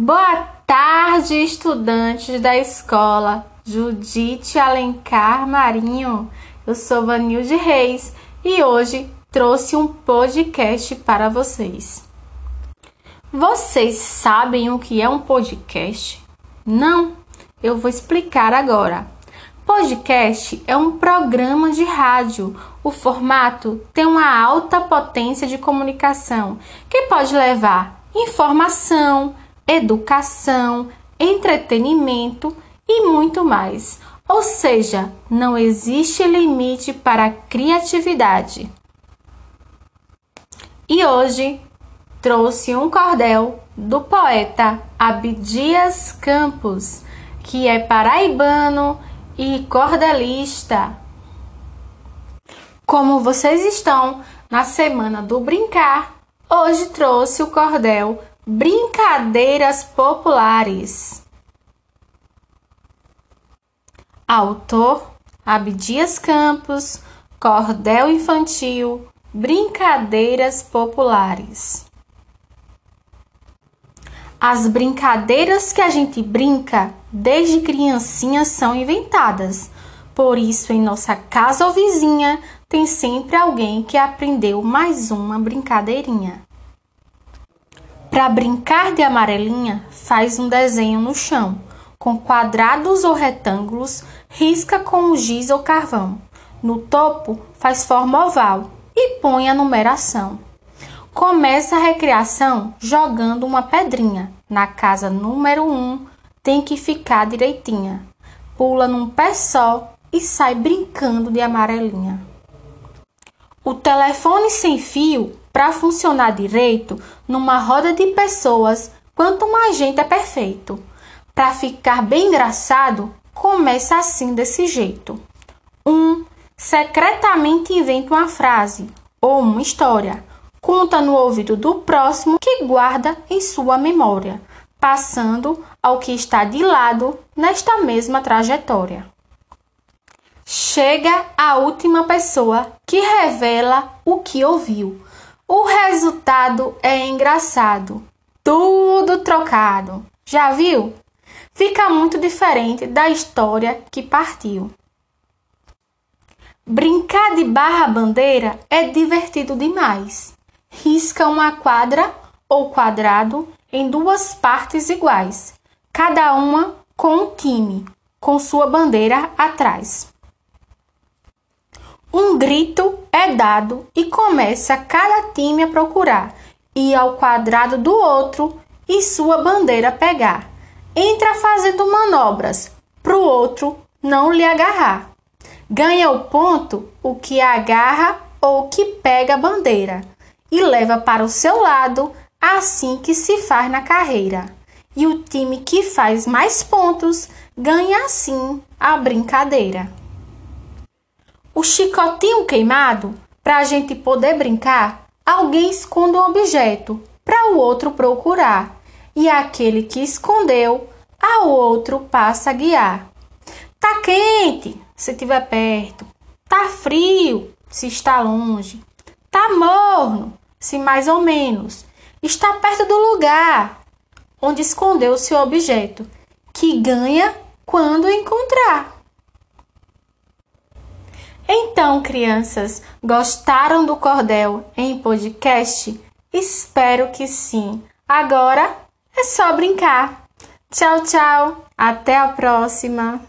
Boa tarde, estudantes da escola Judite Alencar Marinho. Eu sou Vanilde Reis e hoje trouxe um podcast para vocês. Vocês sabem o que é um podcast? Não? Eu vou explicar agora. Podcast é um programa de rádio. O formato tem uma alta potência de comunicação que pode levar informação, educação, entretenimento e muito mais. Ou seja, não existe limite para a criatividade. E hoje trouxe um cordel do poeta Abdias Campos, que é paraibano e cordelista. Como vocês estão na semana do brincar, hoje trouxe o cordel Brincadeiras Populares. Autor Abdias Campos, Cordel Infantil, Brincadeiras Populares. As brincadeiras que a gente brinca desde criancinha são inventadas. Por isso, em nossa casa ou vizinha, tem sempre alguém que aprendeu mais uma brincadeirinha. Para brincar de amarelinha, faz um desenho no chão. Com quadrados ou retângulos, risca com giz ou carvão. No topo, faz forma oval e põe a numeração. Começa a recreação jogando uma pedrinha. Na casa número 1, um, tem que ficar direitinha. Pula num pé só e sai brincando de amarelinha. O telefone sem fio para funcionar direito, numa roda de pessoas, quanto mais gente é perfeito. Para ficar bem engraçado, começa assim desse jeito. Um secretamente inventa uma frase ou uma história, conta no ouvido do próximo que guarda em sua memória, passando ao que está de lado nesta mesma trajetória. Chega a última pessoa que revela o que ouviu, o resultado é engraçado. Tudo trocado. Já viu? Fica muito diferente da história que partiu. Brincar de barra-bandeira é divertido demais. Risca uma quadra ou quadrado em duas partes iguais, cada uma com um time, com sua bandeira atrás. Um grito é dado e começa cada time a procurar ir ao quadrado do outro e sua bandeira pegar. Entra fazendo manobras para o outro não lhe agarrar. Ganha o ponto o que agarra ou que pega a bandeira e leva para o seu lado, assim que se faz na carreira. E o time que faz mais pontos ganha assim a brincadeira o chicotinho queimado, para a gente poder brincar, alguém esconde um objeto para o outro procurar, e aquele que escondeu, ao outro passa a guiar. Tá quente, se estiver perto. Tá frio, se está longe. Tá morno, se mais ou menos. Está perto do lugar onde escondeu seu objeto, que ganha quando encontrar. Então, crianças, gostaram do cordel em podcast? Espero que sim. Agora é só brincar. Tchau, tchau. Até a próxima.